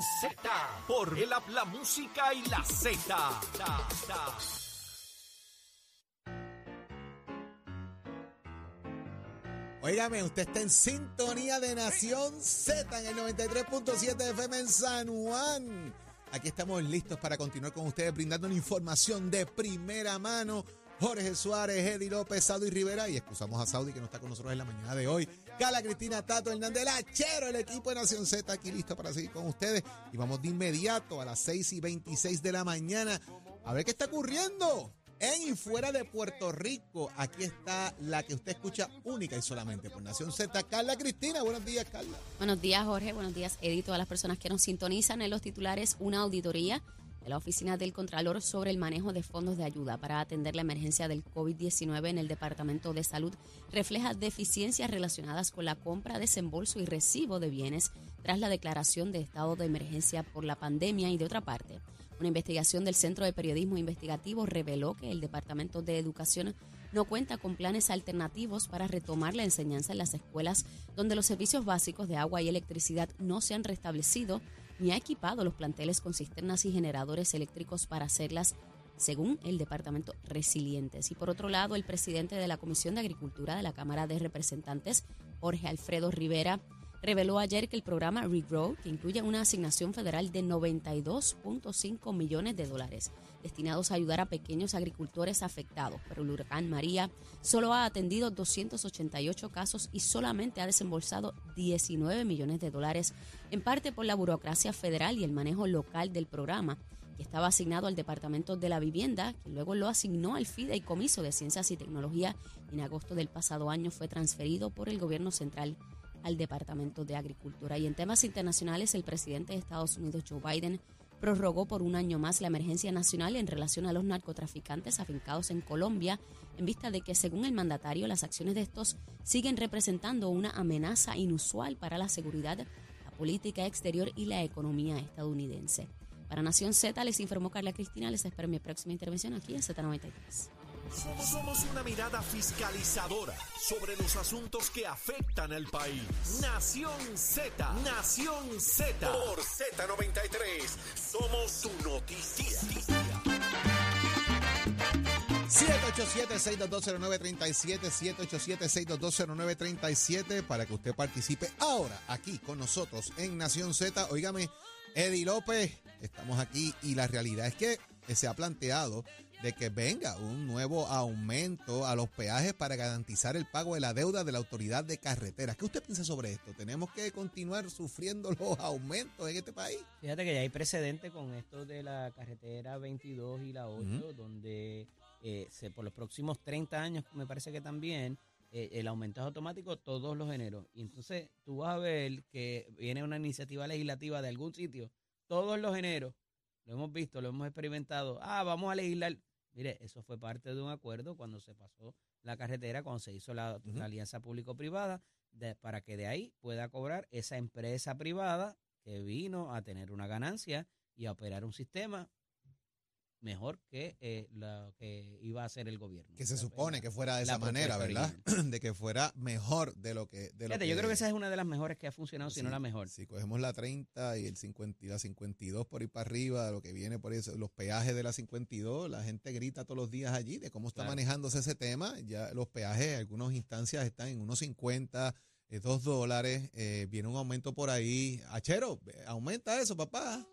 Z por el la música y la Z. Óigame, usted está en sintonía de Nación Z en el 93.7 FM en San Juan. Aquí estamos listos para continuar con ustedes brindando una información de primera mano. Jorge Suárez, Eddie López, Saudi Rivera y excusamos a Saudi que no está con nosotros en la mañana de hoy. Cala Cristina Tato Hernández Lachero, el equipo de Nación Z aquí listo para seguir con ustedes. Y vamos de inmediato a las 6 y 26 de la mañana a ver qué está ocurriendo en y fuera de Puerto Rico. Aquí está la que usted escucha única y solamente por Nación Z. Carla Cristina, buenos días, Carla. Buenos días, Jorge. Buenos días, Edith. Todas las personas que nos sintonizan en los titulares, una auditoría la Oficina del Contralor sobre el manejo de fondos de ayuda para atender la emergencia del COVID-19 en el Departamento de Salud refleja deficiencias relacionadas con la compra, desembolso y recibo de bienes tras la declaración de estado de emergencia por la pandemia. Y de otra parte una investigación del Centro de Periodismo Investigativo reveló que el Departamento de Educación no cuenta con planes alternativos para retomar la enseñanza en las escuelas donde los servicios básicos de agua y electricidad no se han restablecido ni ha equipado los planteles con cisternas y generadores eléctricos para hacerlas según el Departamento Resilientes. Y por otro lado, el presidente de la Comisión de Agricultura de la Cámara de Representantes, Jorge Alfredo Rivera, reveló ayer que el programa Regrow, que incluye una asignación federal de 92.5 millones de dólares destinados a ayudar a pequeños agricultores afectados por el huracán María, solo ha atendido 288 casos y solamente ha desembolsado 19 millones de dólares, en parte por la burocracia federal y el manejo local del programa que estaba asignado al Departamento de la Vivienda, que luego lo asignó al Fideicomiso de Ciencias y Tecnología. Y en agosto del pasado año fue transferido por el gobierno central al Departamento de Agricultura. Y en temas internacionales, el presidente de Estados Unidos, Joe Biden, prorrogó por un año más la emergencia nacional en relación a los narcotraficantes afincados en Colombia, en vista de que, según el mandatario, las acciones de estos siguen representando una amenaza inusual para la seguridad, la política exterior y la economía estadounidense. Para Nación Z les informó Carla Cristina. Les espero mi próxima intervención aquí en Z93. Somos una mirada fiscalizadora sobre los asuntos que afectan al país. Nación Z, Nación Z. Por Z93, somos su noticia. 787-6220937, 787-6220937 para que usted participe ahora aquí con nosotros en Nación Z. Óigame, Eddie López, estamos aquí y la realidad es que se ha planteado de que venga un nuevo aumento a los peajes para garantizar el pago de la deuda de la autoridad de carreteras. ¿Qué usted piensa sobre esto? ¿Tenemos que continuar sufriendo los aumentos en este país? Fíjate que ya hay precedente con esto de la carretera 22 y la 8, donde eh, se, por los próximos 30 años, me parece que también, eh, el aumento es automático todos los eneros. Y entonces tú vas a ver que viene una iniciativa legislativa de algún sitio, todos los eneros, lo hemos visto, lo hemos experimentado, ah, vamos a legislar Mire, eso fue parte de un acuerdo cuando se pasó la carretera, cuando se hizo la, alianza público-privada, para que de ahí pueda cobrar esa empresa privada que vino a tener una ganancia y a operar un sistema mejor que eh, lo que iba a hacer el gobierno. Que se supone que fuera de esa manera, ¿verdad? de que fuera mejor de lo que... De Fíjate, yo creo que esa es una de las mejores que ha funcionado, si no la mejor. Si cogemos la 30 y el 50, la 52 por ir para arriba, lo que viene por eso, los peajes de la 52, la gente grita todos los días allí de cómo está manejándose ese tema. Ya los peajes algunas instancias están en unos 50, 2 eh, dólares, eh, viene un aumento por ahí. Achero, aumenta eso, papá.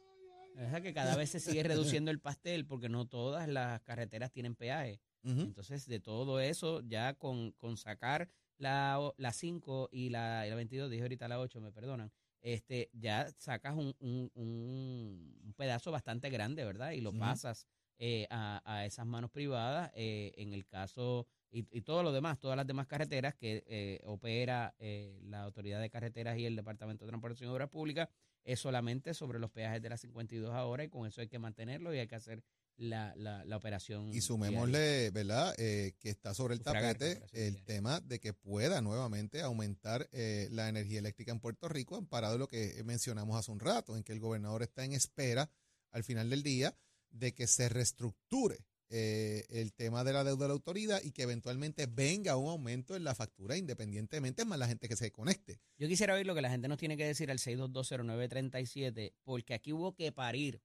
Es que cada vez se sigue reduciendo el pastel porque no todas las carreteras tienen peaje. Entonces, de todo eso, ya con, con sacar la, la 5 y la, la 22, dije ahorita la 8, me perdonan, este, ya sacas un, un, un, pedazo bastante grande, ¿verdad? Y lo pasas eh, a, a, esas manos privadas. Eh, en el caso, y, y, todo lo demás, todas las demás carreteras que eh, opera la Autoridad de Carreteras y el Departamento de Transportación y Obras Públicas, es solamente sobre los peajes de las 52 ahora y con eso hay que mantenerlo y hay que hacer la, la, operación. Y sumémosle, ¿verdad?, eh, que está sobre el tapete el tema de que pueda nuevamente aumentar eh, la energía eléctrica en Puerto Rico, amparado lo que mencionamos hace un rato, en que el gobernador está en espera al final del día de que se reestructure eh, el tema de la deuda de la autoridad y que eventualmente venga un aumento en la factura independientemente, más la gente que se conecte. Yo quisiera oír lo que la gente nos tiene que decir al 6220937, porque aquí hubo que parir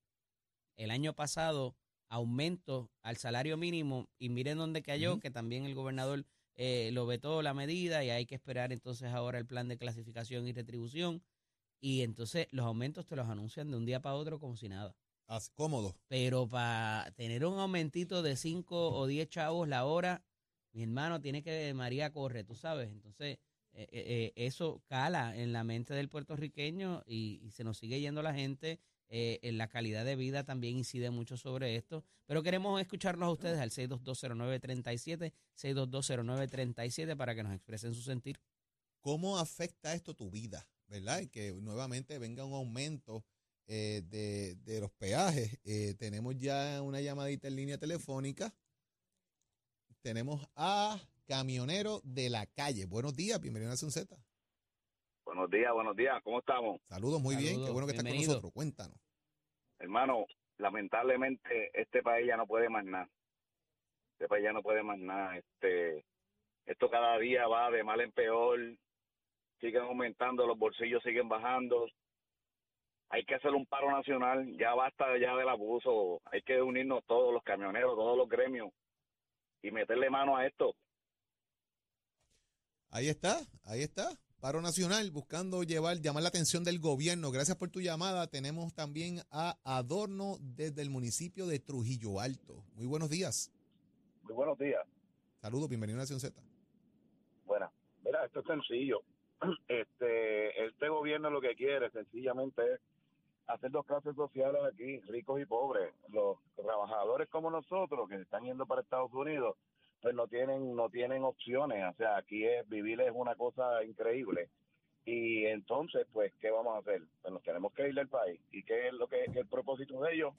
el año pasado aumento al salario mínimo y miren dónde cayó, que también el gobernador eh, lo vetó la medida y hay que esperar entonces ahora el plan de clasificación y retribución y entonces los aumentos te los anuncian de un día para otro como si nada. Así, cómodo. Pero para tener un aumentito de 5 o 10 chavos la hora, mi hermano tiene que, María corre, tú sabes. Entonces, eh, eh, eh, eso cala en la mente del puertorriqueño y, y se nos sigue yendo la gente. eh, en la calidad de vida también incide mucho sobre esto. Pero queremos escucharlos a ustedes al 6220937, 6220937 para que nos expresen su sentir. ¿Cómo afecta esto tu vida? ¿Verdad? Y que nuevamente venga un aumento eh, de, de los peajes. Eh, tenemos ya una llamadita en línea telefónica. Tenemos a Camionero de la Calle. Buenos días, bienvenido a Nación Z. Buenos días, buenos días, ¿cómo estamos? Saludos, muy bien. Qué bueno que estás con nosotros. Cuéntanos. Hermano, lamentablemente este país ya no puede más nada. Este país ya no puede más nada. Este, esto cada día va de mal en peor. Siguen aumentando, los bolsillos siguen bajando. Hay que hacer un paro nacional. Ya basta ya del abuso. Hay que unirnos todos los camioneros, todos los gremios y meterle mano a esto. Ahí está, ahí está. Paro Nacional buscando llevar, llamar la atención del gobierno. Gracias por tu llamada. Tenemos también a Adorno desde el municipio de Trujillo Alto. Muy buenos días. Muy buenos días. Saludos, bienvenido a Nación Z. Bueno, mira, esto es sencillo. Este, este gobierno lo que quiere sencillamente es hacer dos clases sociales aquí, ricos y pobres. Los trabajadores como nosotros que están yendo para Estados Unidos, pues no tienen no tienen opciones. O sea, aquí es vivir es una cosa increíble. Y entonces, pues, ¿qué vamos a hacer? Pues nos tenemos que ir del país. ¿Y qué es lo que es el propósito de ellos?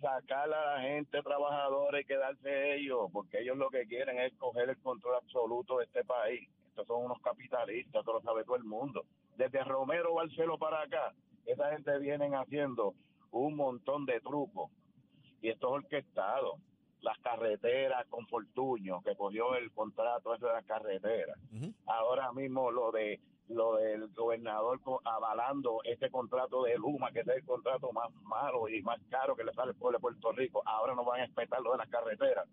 sacar a la gente trabajadora y quedarse ellos, porque ellos lo que quieren es coger el control absoluto de este país. Estos son unos capitalistas, eso lo sabe todo el mundo. Desde Romero Barcelo para acá, esa gente vienen haciendo un montón de trucos. Y esto es orquestado. Las carreteras con Fortuño, que cogió el contrato ese de las carreteras. Ahora mismo lo de lo del gobernador avalando este contrato de Luma, que es el contrato más malo y más caro que le sale al pueblo de Puerto Rico. Ahora no van a respetar lo de las carreteras,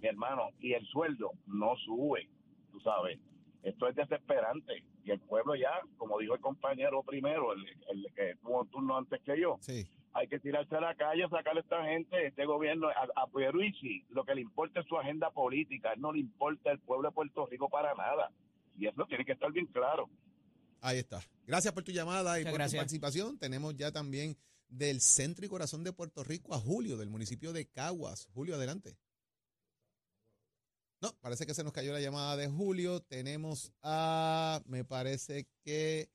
mi hermano. Y el sueldo no sube, tú sabes. Esto es desesperante. Y el pueblo ya, como dijo el compañero primero, el, el que tuvo un turno antes que yo, Sí. hay que tirarse a la calle, sacar a esta gente, este gobierno, a, a Pierluisi, lo que le importa es su agenda política, no le importa el pueblo de Puerto Rico para nada. Y eso tiene que estar bien claro. Ahí está. Gracias por tu llamada y Muchas por gracias. tu participación. Tenemos ya también del centro y corazón de Puerto Rico a Julio, del municipio de Caguas. Julio, adelante. No, parece que se nos cayó la llamada de Julio. Tenemos a, me parece que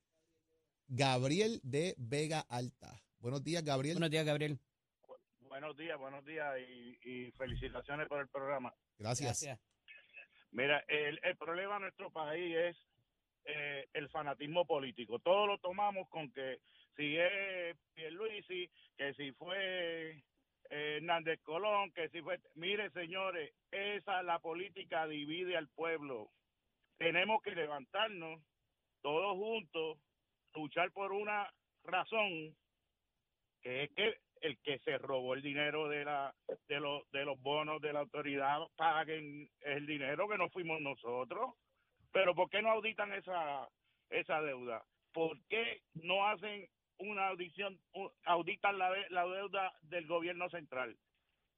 Gabriel de Vega Alta. Buenos días, Gabriel. Buenos días, Gabriel. Buenos días, buenos días y, y felicitaciones por el programa. Gracias. Mira, el, el problema de nuestro país es eh, el fanatismo político. Todo lo tomamos con que si es Pierluisi, que si fue Hernández Colón, que si fue... Mire, señores, esa la política divide al pueblo. Tenemos que levantarnos todos juntos, luchar por una razón, que es que el que se robó el dinero de la de los de los bonos de la autoridad paguen el dinero que no fuimos nosotros pero por qué no auditan esa esa deuda por qué no hacen una audición auditan la, la deuda del gobierno central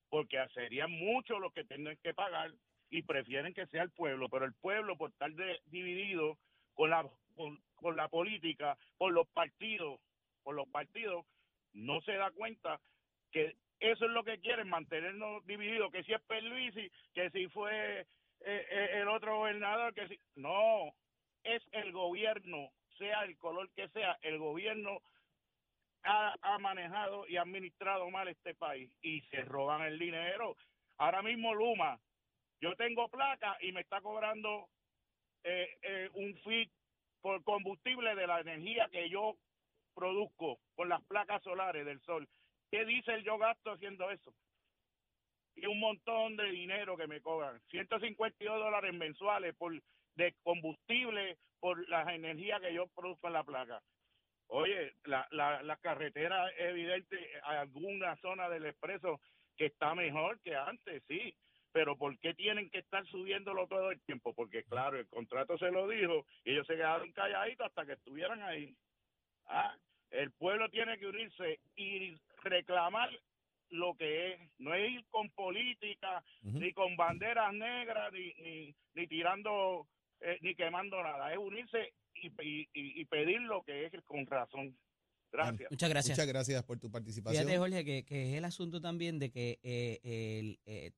porque serían muchos los que tienen que pagar y prefieren que sea el pueblo pero el pueblo por estar de- dividido con la con, con la política por los partidos por los partidos no se da cuenta que eso es lo que quieren, mantenernos divididos, que si es Perluisi, que si fue eh, eh, el otro gobernador, que si... No, es el gobierno, sea el color que sea, el gobierno ha, manejado y administrado mal este país y se roban el dinero. Ahora mismo Luma, yo tengo placa y me está cobrando eh, eh, un fee por combustible de la energía que yo produzco con las placas solares del sol. ¿Qué dice el yo gasto haciendo eso? y un montón de dinero que me cobran. 152 dólares mensuales por de combustible por la energía que yo produzco en la placa. Oye, la, la, la carretera es evidente, hay alguna zona del expreso que está mejor que antes, sí, pero ¿por qué tienen que estar subiéndolo todo el tiempo? Porque claro, el contrato se lo dijo y ellos se quedaron calladitos hasta que estuvieran ahí. Ah, el pueblo tiene que unirse y reclamar lo que es, no es ir con política, ni con banderas negras, ni, ni, ni tirando, eh, ni quemando nada, es unirse y, y, y, pedir lo que es con razón. Gracias. Muchas gracias. Muchas gracias por tu participación. Fíjate, Jorge, que, que es el asunto también de que eh, el, eh,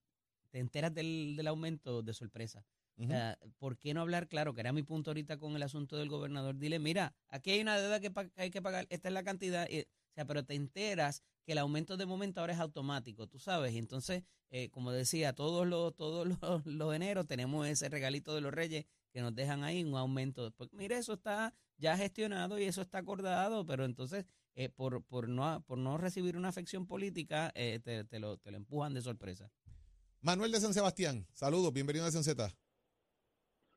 te enteras del, del aumento de sorpresa. O sea, ¿por qué no hablar claro? Que era mi punto ahorita con el asunto del gobernador. Dile, mira, aquí hay una deuda que hay que pagar, esta es la cantidad. o sea, pero te enteras que el aumento de momento ahora es automático, tú sabes. Y entonces, eh, como decía, todos los, todos los, los eneros tenemos ese regalito de los reyes que nos dejan ahí un aumento. Pues mire, eso está ya gestionado y eso está acordado, pero entonces eh, por, por, no, por no recibir una afección política, eh, te, te, lo, te lo empujan de sorpresa. Manuel de San Sebastián, saludos, bienvenido a San Z.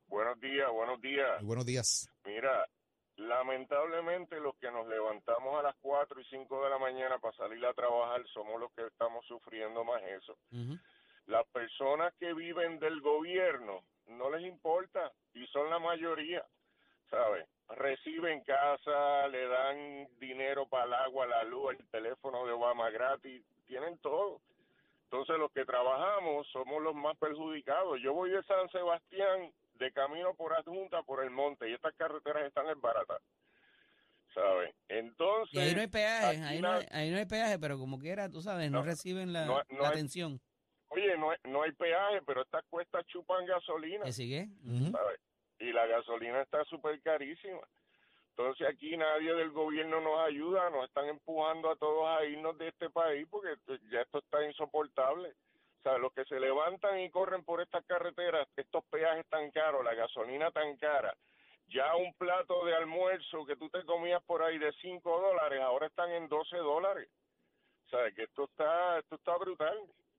Buenos días, buenos días. Muy buenos días. Mira, lamentablemente los que nos levantamos a las 4 y 5 de la mañana para salir a trabajar somos los que estamos sufriendo más eso. Las personas que viven del gobierno no les importa y son la mayoría, ¿sabes? Reciben casa, le dan dinero para el agua, la luz, el teléfono de Obama gratis, tienen todo. Entonces los que trabajamos somos los más perjudicados. Yo voy de San Sebastián de camino por adjunta por el monte y estas carreteras están en barata. ¿Sabes? Entonces... Y ahí no hay peaje, ahí no, ahí no, hay peaje, pero como quiera, tú sabes, no, reciben la, la atención. Oye, no hay, no hay peaje, pero estas cuestas chupan gasolina. ¿Qué sigue? Y la gasolina está súper carísima. Entonces aquí nadie del gobierno nos ayuda, nos están empujando a todos a irnos de este país porque ya esto está insoportable. O sea, los que se levantan y corren por estas carreteras, estos peajes tan caros, la gasolina tan cara, ya un plato de almuerzo que tú te comías por ahí de 5 dólares, ahora están en 12 dólares. O sea, que esto está, esto está brutal.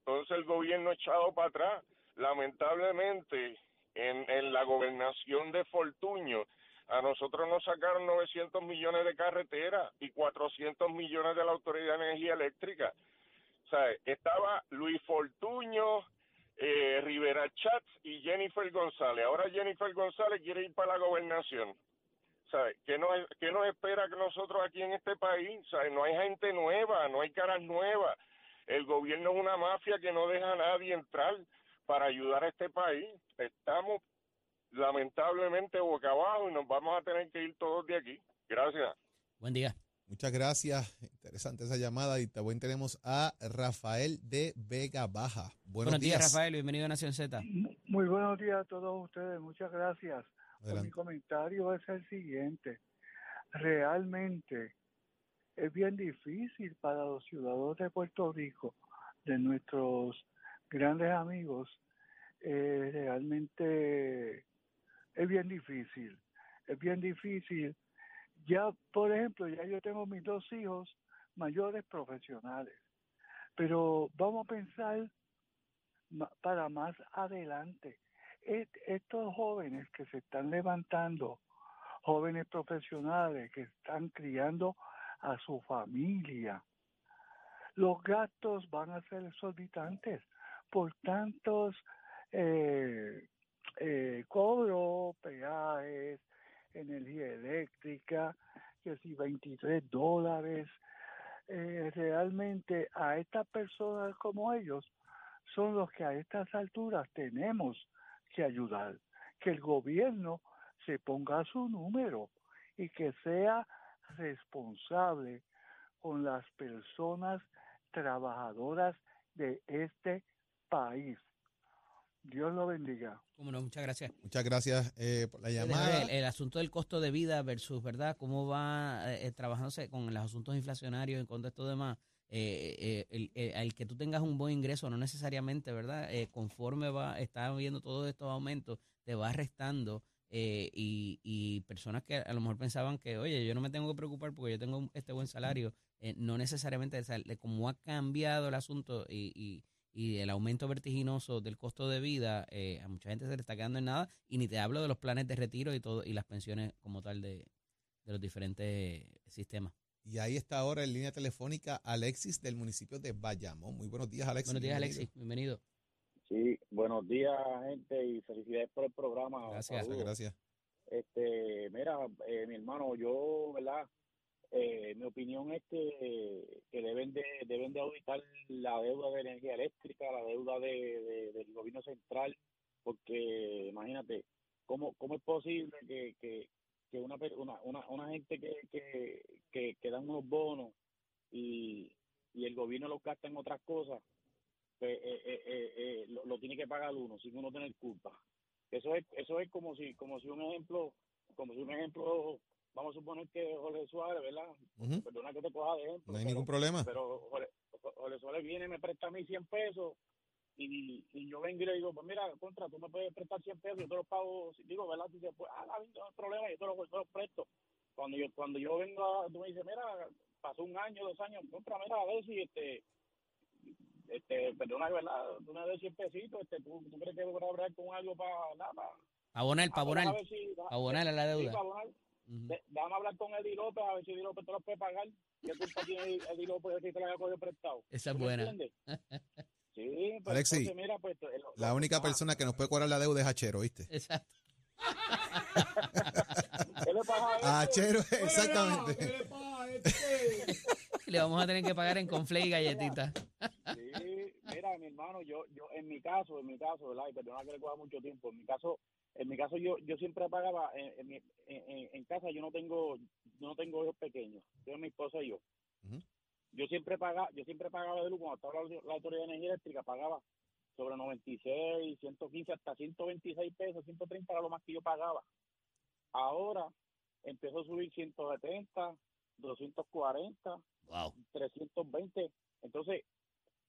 Entonces el gobierno echado para atrás. Lamentablemente, en, la gobernación de Fortuño, a nosotros nos sacaron 900 millones de carreteras y 400 millones de la Autoridad de Energía Eléctrica. O estaba Luis Fortuño, eh, Rivera Chats y Jennifer González. Ahora Jennifer González quiere ir para la gobernación. ¿Sabe? ¿Qué nos, ¿Qué nos espera que nosotros aquí en este país? ¿Sabe? No hay gente nueva, no hay caras nuevas. El gobierno es una mafia que no deja a nadie entrar para ayudar a este país. Estamos lamentablemente boca abajo y nos vamos a tener que ir todos de aquí. Gracias. Buen día. Muchas gracias. Interesante esa llamada. Y también tenemos a Rafael de Vega Baja. Buenos, días. Rafael. Bienvenido a Nación Z. Muy buenos días a todos ustedes. Muchas gracias. Mi comentario es el siguiente. Realmente es bien difícil para los ciudadanos de Puerto Rico, de nuestros grandes amigos, eh, realmente es bien difícil. Es bien difícil ya, por ejemplo, ya yo tengo mis dos hijos mayores profesionales, pero vamos a pensar para más adelante. Estos jóvenes que se están levantando, jóvenes profesionales que están criando a su familia, los gastos van a ser exorbitantes. Por tantos eh, eh, cobros, peajes, energía eléctrica, que si 23 dólares. Eh, realmente a estas personas como ellos son los que a estas alturas tenemos que ayudar, que el gobierno se ponga su número y que sea responsable con las personas trabajadoras de este país. Dios lo bendiga. Cómo no, muchas gracias. Muchas gracias eh, por la llamada. El, asunto del costo de vida versus, ¿verdad? ¿Cómo va eh, eh, trabajándose con los asuntos inflacionarios en cuanto a esto demás? Eh, el, el, que tú tengas un buen ingreso, no necesariamente, ¿verdad? conforme va, está viendo todos estos aumentos, te va restando. Y, y personas que a lo mejor pensaban que, oye, yo no me tengo que preocupar porque yo tengo este buen salario, no necesariamente, de cómo ha cambiado el asunto y, y y el aumento vertiginoso del costo de vida, eh, a mucha gente se le está quedando en nada y ni te hablo de los planes de retiro y todo y las pensiones como tal de, de los diferentes sistemas. Y ahí está ahora en línea telefónica Alexis del municipio de Bayamón. Muy buenos días, Alexis. Buenos días, Alexis. Bienvenido. Sí, buenos días, gente, y felicidades por el programa. Gracias, gracias. Este, mira, eh, mi hermano, yo, ¿verdad? Eh, mi opinión es que, que deben de deben de auditar la deuda de energía eléctrica, la deuda de, del gobierno central, porque imagínate, ¿cómo, cómo es posible que, que, que una, una, una, una gente que, que, que, que dan unos bonos y, y el gobierno los gasta en otras cosas, pues, eh, eh, eh, lo, lo, tiene que pagar uno sin uno tener culpa. Eso es eso es como si como si un ejemplo como si un ejemplo vamos a suponer que Jorge Suárez, ¿verdad? Perdona que te coja de ejemplo. No hay ningún problema. Pero Jorge, Jorge Suárez viene y me presta a mí 100 pesos y, y yo vengo y le digo, pues mira, contra, tú me puedes prestar 100 pesos, yo te los pago, digo, ¿verdad? Tú dices, pues, ah, no hay problema, yo te los, te los presto. Cuando yo, cuando yo vengo, a, tú me dices, mira, pasó un año, dos años, contra, mira, a ver si este, este, perdona, ¿verdad? Me das 100 pesitos, este, ¿tú, tú crees que voy a hablar con algo para, nada, para, abonar, para abonar, si, abonar a la deuda. Sí, para abonar. Uh -huh. Hablar con Eddie López a ver si Eddie López te lo puede pagar. ¿Qué culpa tiene Eddie López de que te lo haya cogido prestado? Esa es buena. Sí, pero Alexi, entonces, mira, pues, la única ah, persona que nos puede cobrar la deuda es Achero, ¿viste? Exacto. ¿Qué le pasa a este? Achero, exactamente. ¿Qué le pasa a este? Le vamos a tener que pagar en confle y galletitas. Sí, mira, mi hermano, yo, yo, en mi caso, en mi caso, ¿verdad? Y perdona que le coja mucho tiempo, en mi caso, en mi caso yo, yo siempre pagaba, en, en, mi, en, en casa yo no tengo, no tengo hijos pequeños, tengo mi esposa y yo. Uh -huh yo siempre pagaba, yo siempre pagaba de luz cuando estaba la, la, autoridad de energía eléctrica, pagaba sobre 96, 115, hasta 126 pesos, 130 era lo más que yo pagaba. Ahora empezó a subir 170, 240, wow. 320. Entonces,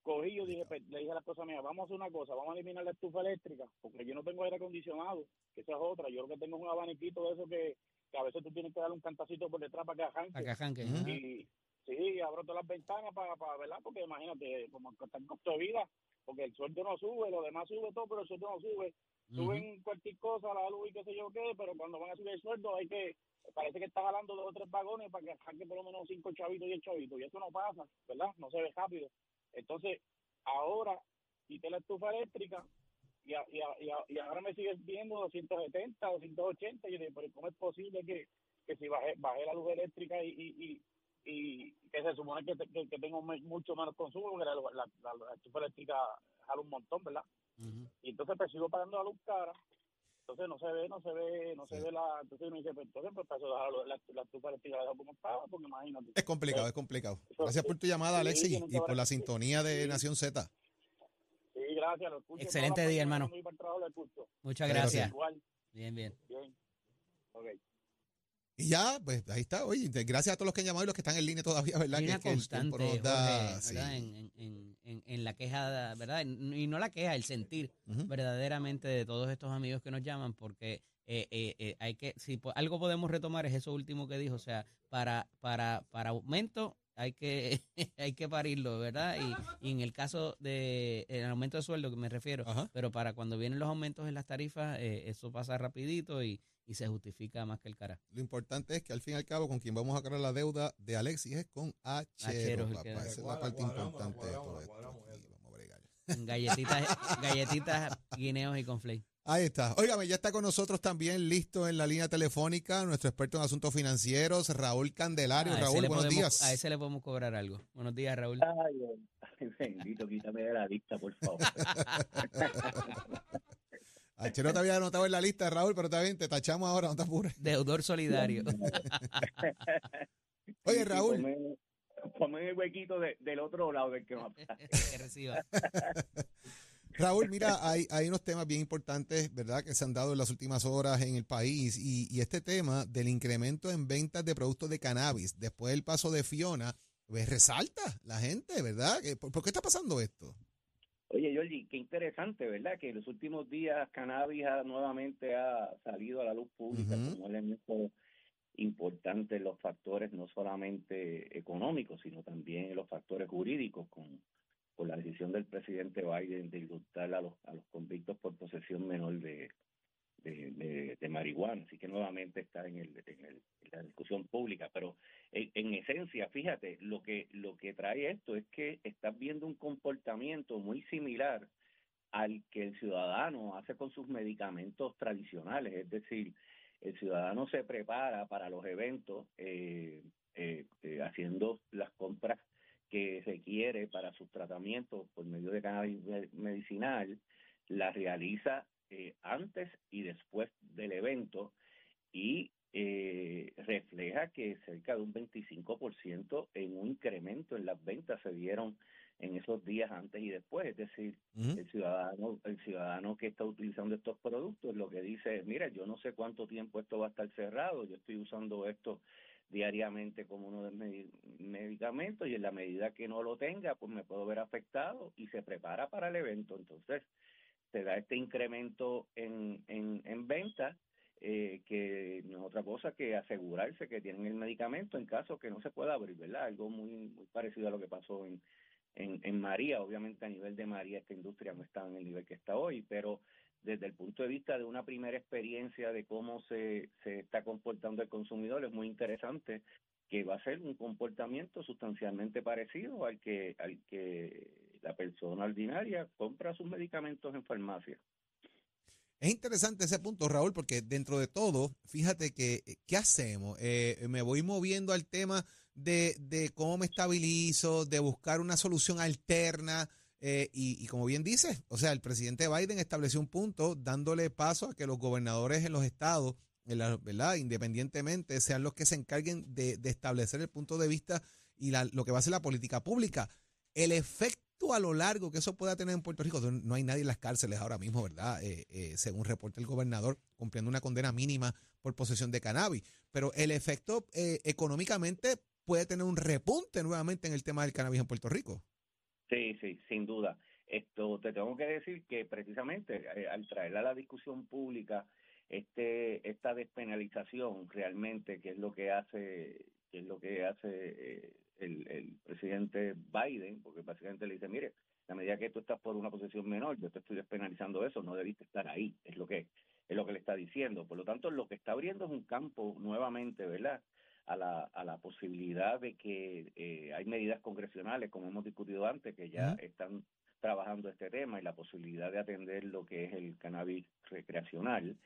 cogí yo dije, le dije a la esposa mía, vamos a hacer una cosa, vamos a eliminar la estufa eléctrica, porque yo no tengo aire acondicionado, que esa es otra, yo lo que tengo es un abaniquito de eso que, que a veces tú tienes que darle un cantacito por detrás para que arranque. Para que arranque. Uh. Y, Sí, abro todas las ventanas para, para ¿verdad? Porque imagínate, como está el costo de vida, porque el sueldo no sube, lo demás sube todo, pero el sueldo no sube. Uh -huh. Suben cualquier cosa, la luz y qué sé yo qué, pero cuando van a subir el sueldo hay que, parece que está jalando dos o tres vagones para que arranque por lo menos cinco chavitos y el chavito, y eso no pasa, ¿verdad? No se ve rápido. Entonces, ahora, quité la estufa eléctrica, y, a, y, a, y, a, y ahora me siguen viendo 270, 280, y yo digo, pero ¿cómo es posible que, que si bajé, bajé la luz eléctrica y, y, y que se supone que, que, que tengo mucho menos consumo, porque la, la, la, la estufa eléctrica jala un montón, ¿verdad? Uh -huh. Y entonces pues sigo pagando la luz cara, entonces no se ve, no se ve, no sí. se ve la, entonces me dice, pues entonces pues paso la, la, la estufa la como estaba, porque imagínate. Es complicado, es complicado. Gracias por tu llamada, Alexi, sí, y por la sintonía de sí. Nación Z. Sí, gracias, lo escucho. Excelente día, hermano. Muchas gracias. Igual. Bien, bien. Bien. Okay. Y ya, pues ahí está. Oye, gracias a todos los que han llamado y los que están en línea todavía, ¿verdad? Que, constante, que el da, Jorge, sí. en, en, en, en, la queja, ¿verdad? Y no la queja, el sentir uh -huh. verdaderamente de todos estos amigos que nos llaman, porque eh, eh, eh, hay que, si algo podemos retomar es eso último que dijo, o sea, para, para, para aumento hay que hay que parirlo, ¿verdad? Y, y, en el caso de el aumento de sueldo que me refiero, Ajá. pero para cuando vienen los aumentos en las tarifas, eh, eso pasa rapidito y, y, se justifica más que el cara. Lo importante es que al fin y al cabo con quien vamos a cargar la deuda de Alexis es con Achero, papá. Esa es la parte importante de todo esto. Vamos a bregar. Galletitas, galletitas, guineos y conflay. Ahí está. Óigame, ya está con nosotros también listo en la línea telefónica nuestro experto en asuntos financieros, Raúl Candelario. Ah, Raúl, buenos podemos, días. A ese le podemos cobrar algo. Buenos días, Raúl. Ay, bendito, quítame de la lista, por favor. Achero te había anotado en la lista, Raúl, pero está bien, te tachamos ahora, no te apures. Deudor solidario. Oye, Raúl. Ponme, ponme el huequito de, del otro lado del que no que reciba. Raúl, mira, hay, hay unos temas bien importantes, ¿verdad?, que se han dado en las últimas horas en el país y, y este tema del incremento en ventas de productos de cannabis después del paso de Fiona, pues resalta la gente, ¿verdad? ¿Por, ¿Por, qué está pasando esto? Oye, Jordi, qué interesante, ¿verdad? Que en los últimos días cannabis ha, nuevamente ha salido a la luz pública uh -huh. como elemento importante en los factores no solamente económicos, sino también en los factores jurídicos con por la decisión del presidente Biden de indultar a los, a los convictos por posesión menor de, de, marihuana, así que nuevamente está en, el, en, la discusión pública, pero en, esencia, fíjate, lo que, lo que trae esto es que estás viendo un comportamiento muy similar al que el ciudadano hace con sus medicamentos tradicionales, es decir, el ciudadano se prepara para los eventos eh, eh, eh, haciendo las compras que requiere para sus tratamientos por medio de cannabis medicinal, las realiza antes y después del evento y refleja que cerca de un 25% en un incremento en las ventas se dieron en esos días antes y después. Es decir, el ciudadano, el ciudadano que está utilizando estos productos lo que dice es, mira, yo no sé cuánto tiempo esto va a estar cerrado, yo estoy usando esto diariamente como uno de mis medicamentos y en la medida que no lo tenga, pues me puedo ver afectado y se prepara para el evento. Entonces, se da este incremento en, en, en venta eh, que no es otra cosa que asegurarse que tienen el medicamento en caso que no se pueda abrir, ¿verdad? Algo muy, muy parecido a lo que pasó en, en, en María. Obviamente a nivel de María esta industria no está en el nivel que está hoy, pero desde el punto de vista de una primera experiencia de cómo se, se está comportando el consumidor es muy interesante que va a ser un comportamiento sustancialmente parecido al que al que la persona ordinaria compra sus medicamentos en farmacia. Es interesante ese punto, Raúl, porque dentro de todo, fíjate que, ¿qué hacemos? Eh, me voy moviendo al tema de, de cómo me estabilizo, de buscar una solución alterna. Eh, y, como bien dice, o sea, el presidente Biden estableció un punto dándole paso a que los gobernadores en los estados, ¿verdad? Independientemente, sean los que se encarguen de, establecer el punto de vista y lo que va a ser la política pública. El efecto a lo largo que eso pueda tener en Puerto Rico, no hay nadie en las cárceles ahora mismo, ¿verdad? Eh, eh, según reporta el gobernador, cumpliendo una condena mínima por posesión de cannabis. Pero el efecto económicamente puede tener un repunte nuevamente en el tema del cannabis en Puerto Rico. Sí, sí, sin duda. Esto te tengo que decir que precisamente eh, al traer a la discusión pública este esta despenalización realmente que es lo que hace que es lo que hace eh, el, presidente Biden, porque básicamente le dice, mire, a medida que tú estás por una posesión menor, yo te estoy despenalizando eso, no debiste estar ahí, es lo que es lo que le está diciendo. Por lo tanto, lo que está abriendo es un campo nuevamente, ¿verdad? A la, a la posibilidad de que eh, hay medidas congresionales, como hemos discutido antes, que ya están trabajando este tema y la posibilidad de atender lo que es el cannabis recreacional.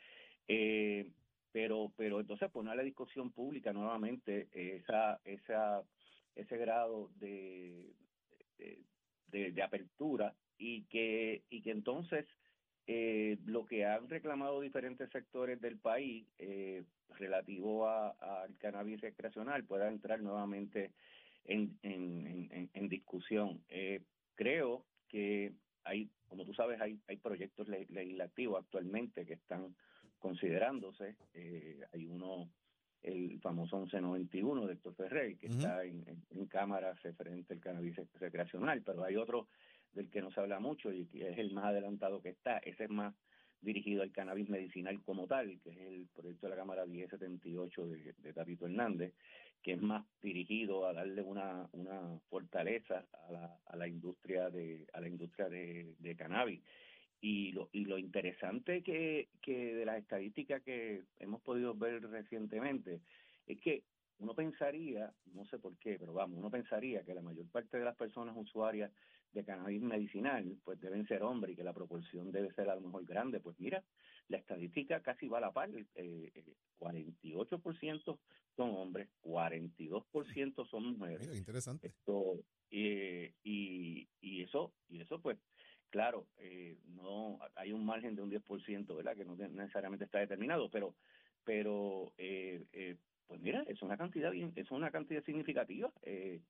Eh, pero, pero entonces poner a la discusión pública nuevamente esa, esa, ese grado de, de, de apertura y que, y que entonces eh, lo que han reclamado diferentes sectores del país eh, relativo al cannabis recreacional pueda entrar nuevamente en, en, en, discusión. Eh, creo que hay, como tú sabes, hay, hay proyectos legislativos actualmente que están considerándose. Eh, hay uno, el famoso 1191 de Héctor Ferrer, que está en, en, cámara referente al cannabis recreacional, pero hay otro del que no se habla mucho y que es el más adelantado que está. Ese es más dirigido al cannabis medicinal como tal, que es el proyecto de la Cámara 1078 de, de Tapito Hernández, que es más dirigido a darle una, una fortaleza a la, a la industria de a la industria de, de cannabis. Y lo, y lo interesante que, que de las estadísticas que hemos podido ver recientemente es que uno pensaría, no sé por qué, pero vamos, uno pensaría que la mayor parte de las personas usuarias de cannabis medicinal, pues deben ser hombres y que la proporción debe ser a lo mejor grande. Pues mira, la estadística casi va a la par. Eh, 48% son hombres, 42% son mujeres. Mira, interesante. Esto, eh, y, y eso, y eso pues, claro, eh, no hay un margen de un 10%, ¿verdad? Que no necesariamente está determinado, pero, pero eh, eh, pues mira, es una cantidad bien, es una cantidad significativa. Eh,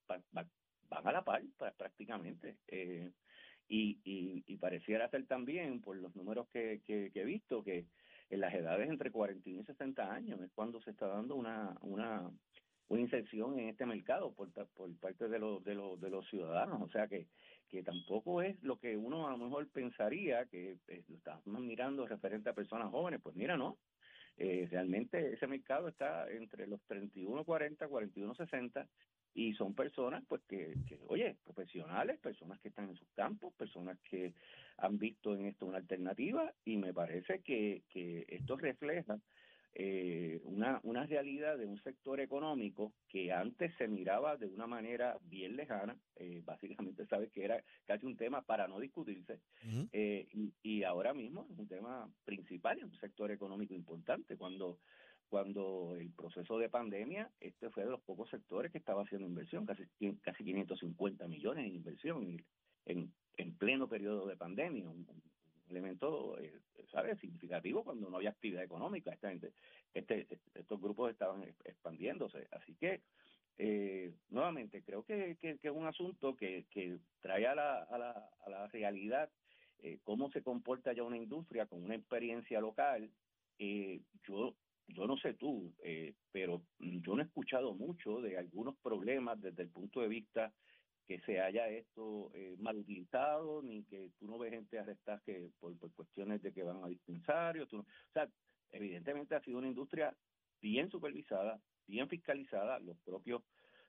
van a la par prácticamente. Eh, y, pareciera ser también, por los números que, que, he visto, que en las edades entre 41 y 60 años es cuando se está dando una, una, una inserción en este mercado por, por parte de los, de, los, de los ciudadanos. O sea que, que tampoco es lo que uno a lo mejor pensaría que eh, lo estamos mirando referente a personas jóvenes. Pues mira, no. Eh, realmente ese mercado está entre los 31, 40, 41, 60 y son personas pues que, que, oye profesionales personas que están en sus campos personas que han visto en esto una alternativa y me parece que, que esto refleja eh, una, una realidad de un sector económico que antes se miraba de una manera bien lejana, eh, básicamente sabes que era casi un tema para no discutirse, eh, y, y, ahora mismo es un tema principal, es un sector económico importante. Cuando cuando el proceso de pandemia, este fue de los pocos sectores que estaba haciendo inversión, casi, casi 550 millones en inversión en, en pleno periodo de pandemia, un, elemento, eh, ¿sabes?, significativo cuando no había actividad económica. Esta gente, este, estos grupos estaban expandiéndose. Así que, eh, nuevamente, creo que, que, es un asunto que, que trae a la, a la, a la realidad eh, cómo se comporta ya una industria con una experiencia local. Eh, yo yo no sé tú, eh, pero yo no he escuchado mucho de algunos problemas desde el punto de vista que se haya esto eh, mal utilizado, ni que tú no ves gente arrestada que por, cuestiones de que van a dispensarios. o sea, evidentemente ha sido una industria bien supervisada, bien fiscalizada, los propios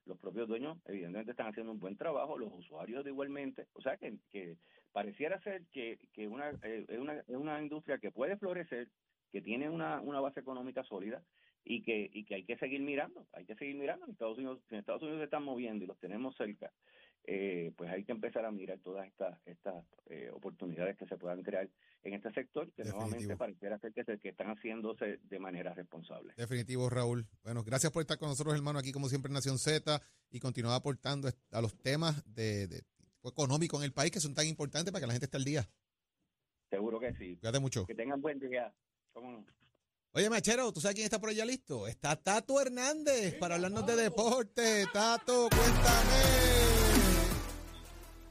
los propios dueños evidentemente están haciendo un buen trabajo, los usuarios igualmente, o sea que, que pareciera ser que, que una, eh, una, es una industria que puede florecer, que tiene una, una base económica sólida y que, y que hay que seguir mirando, hay que seguir mirando. En Estados Unidos, en Estados Unidos se están moviendo y los tenemos cerca, eh, pues hay que empezar a mirar todas estas estas eh, oportunidades que se puedan crear en este sector, que nuevamente pareciera ser que, que están haciéndose de manera responsable. Definitivo, Raúl. Bueno, gracias por estar con nosotros, hermano, aquí como siempre en Nación Z y continuar aportando a los temas de, de económico en el país que son tan importantes para que la gente esté al día. Seguro que sí. Cuídate mucho. Que tengan buen día. Oye, Machero, ¿tú sabes quién está por allá listo? Está Tato Hernández para hablarnos de deporte. Tato, cuéntame.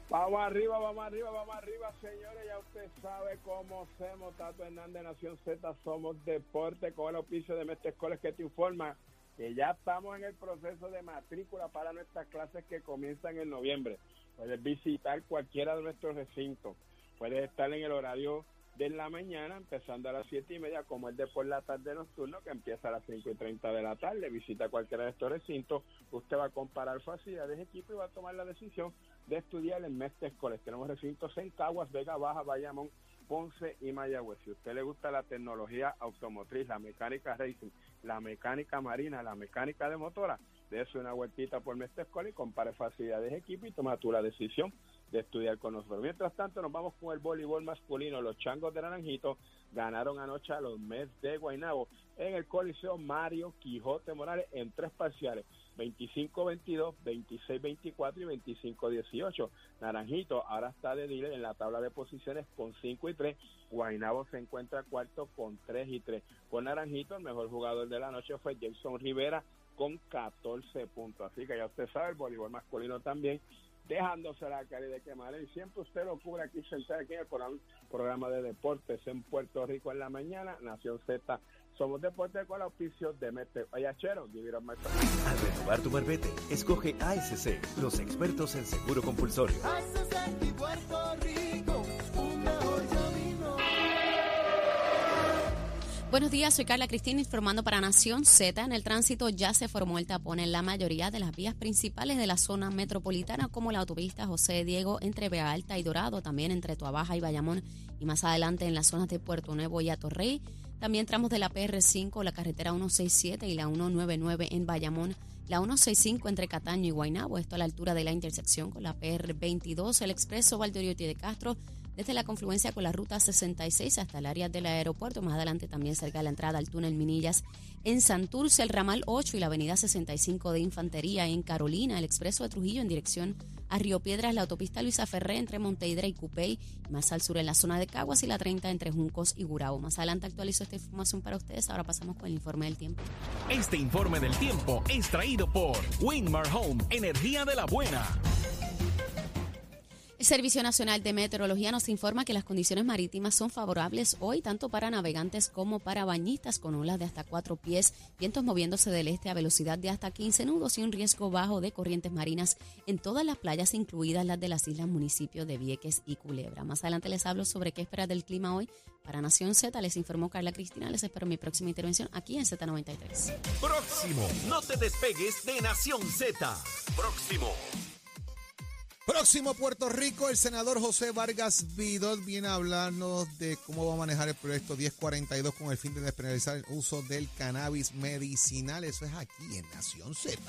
Vamos arriba, vamos arriba, vamos arriba, señores. Ya usted sabe cómo hacemos. Tato Hernández, Nación Z, somos deporte con el oficio de Mestre Escoles que te informa que ya estamos en el proceso de matrícula para nuestras clases que comienzan en noviembre. Puedes visitar cualquiera de nuestros recintos. Puedes estar en el horario de la mañana, empezando a las siete y media, como el de por la tarde nocturno, que empieza a las 5 y 30 de la tarde. Visita cualquiera de estos recintos, usted va a comparar facilidades de equipo y va a tomar la decisión de estudiar en Mestre Escoles. Tenemos recintos en Caguas, Vega Baja, Bayamón, Ponce y Mayagüez. Si usted le gusta la tecnología automotriz, la mecánica racing, la mecánica marina, la mecánica de motora, dése una vueltita por Mestre Escoles y compare facilidades de equipo y toma tú la decisión de estudiar con nosotros. Mientras tanto, nos vamos con el voleibol masculino. Los changos de Naranjito ganaron anoche a los Mets de Guaynabo en el Coliseo Mario Quijote Morales en tres parciales. 25-22, 26-24 y 25-18. Naranjito ahora está de líder en la tabla de posiciones con 5 y 3. Guaynabo se encuentra cuarto con 3 y 3. Con Naranjito, el mejor jugador de la noche fue Jason Rivera con 14 puntos. Así que ya usted sabe, el voleibol masculino también dejándose la calle de quemar y siempre usted lo cubre aquí sentado aquí en el programa de deportes en Puerto Rico en la mañana, Nación Z. Somos deportes con el auspicio de Mete Ayachero, Al renovar tu marbete, escoge ASC, los expertos en seguro compulsorio. Puerto Rico, Buenos días, soy Carla Cristina informando para Nación Z. En el tránsito ya se formó el tapón en la mayoría de las vías principales de la zona metropolitana, como la autopista José Diego entre Vega Alta y Dorado, también entre Tuabaja y Bayamón, y más adelante en las zonas de Puerto Nuevo y Atorrey. También tramos de la PR5, la carretera 167 y la 199 en Bayamón, la 165 entre Cataño y Guaynabo, esto a la altura de la intersección con la PR22, el expreso Valdoriotti de Castro desde la confluencia con la ruta 66 hasta el área del aeropuerto, más adelante también cerca de la entrada al túnel Minillas en Santurce, el ramal 8 y la avenida 65 de Infantería en Carolina, el expreso de Trujillo en dirección a Río Piedras, la autopista Luisa Ferré entre Monteidra y Cupey, más al sur en la zona de Caguas y la 30 entre Juncos y Gurabo. Más adelante actualizo esta información para ustedes, ahora pasamos con el informe del tiempo. Este informe del tiempo es traído por Winmar Home, energía de la buena. El Servicio Nacional de Meteorología nos informa que las condiciones marítimas son favorables hoy tanto para navegantes como para bañistas con olas de hasta cuatro pies, vientos moviéndose del este a velocidad de hasta 15 nudos y un riesgo bajo de corrientes marinas en todas las playas, incluidas las de las islas municipios de Vieques y Culebra. Más adelante les hablo sobre qué esperar del clima hoy. Para Nación Z les informó Carla Cristina. Les espero mi próxima intervención aquí en Z93. Próximo, no te despegues de Nación Z. Próximo. Próximo Puerto Rico, el senador José Vargas Vidot viene a hablarnos de cómo va a manejar el proyecto 1042 con el fin de despenalizar el uso del cannabis medicinal. Eso es aquí en Nación Z.